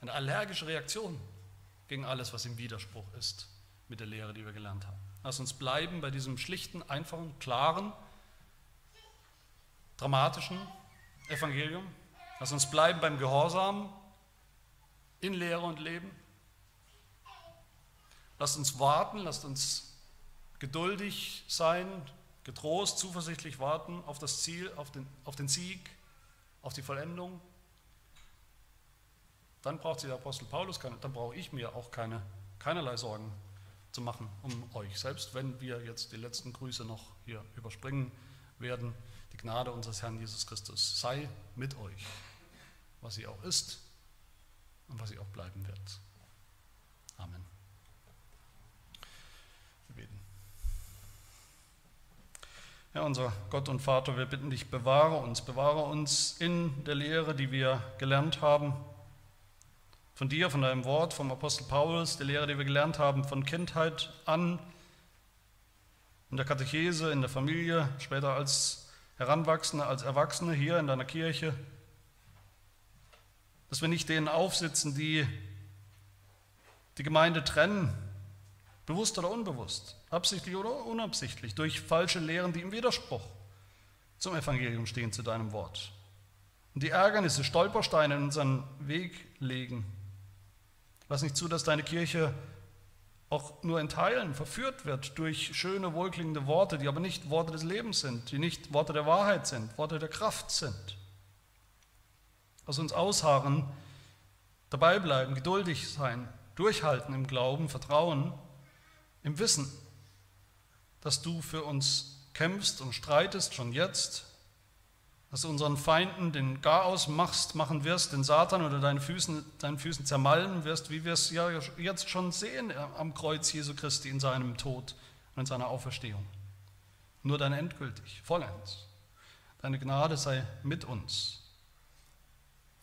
Eine allergische Reaktion gegen alles, was im Widerspruch ist mit der Lehre, die wir gelernt haben. Lass uns bleiben bei diesem schlichten, einfachen, klaren, dramatischen Evangelium. Lass uns bleiben beim Gehorsam in Lehre und Leben. Lasst uns warten, lasst uns geduldig sein, getrost, zuversichtlich warten auf das Ziel, auf den, auf den Sieg, auf die Vollendung. Dann braucht sich der Apostel Paulus keine, dann brauche ich mir auch keine, keinerlei Sorgen zu machen um euch. Selbst wenn wir jetzt die letzten Grüße noch hier überspringen werden, die Gnade unseres Herrn Jesus Christus sei mit euch, was sie auch ist und was sie auch bleiben wird. Amen. Ja, unser Gott und Vater, wir bitten dich, bewahre uns, bewahre uns in der Lehre, die wir gelernt haben, von dir, von deinem Wort, vom Apostel Paulus, der Lehre, die wir gelernt haben, von Kindheit an, in der Katechese, in der Familie, später als Heranwachsende, als Erwachsene hier in deiner Kirche, dass wir nicht denen aufsitzen, die die Gemeinde trennen, bewusst oder unbewusst, absichtlich oder unabsichtlich, durch falsche Lehren, die im Widerspruch zum Evangelium stehen, zu deinem Wort. Und die Ärgernisse, Stolpersteine in unseren Weg legen. Lass nicht zu, dass deine Kirche auch nur in Teilen verführt wird durch schöne, wohlklingende Worte, die aber nicht Worte des Lebens sind, die nicht Worte der Wahrheit sind, Worte der Kraft sind. Lass uns ausharren, dabei bleiben, geduldig sein, durchhalten im Glauben, Vertrauen im Wissen, dass du für uns kämpfst und streitest schon jetzt, dass du unseren Feinden den Garaus machst, machen wirst, den Satan oder deinen Füßen, deinen Füßen zermalmen wirst, wie wir es ja jetzt schon sehen am Kreuz Jesu Christi in seinem Tod und in seiner Auferstehung. Nur dann endgültig, vollends. Deine Gnade sei mit uns,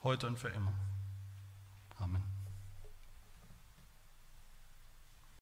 heute und für immer.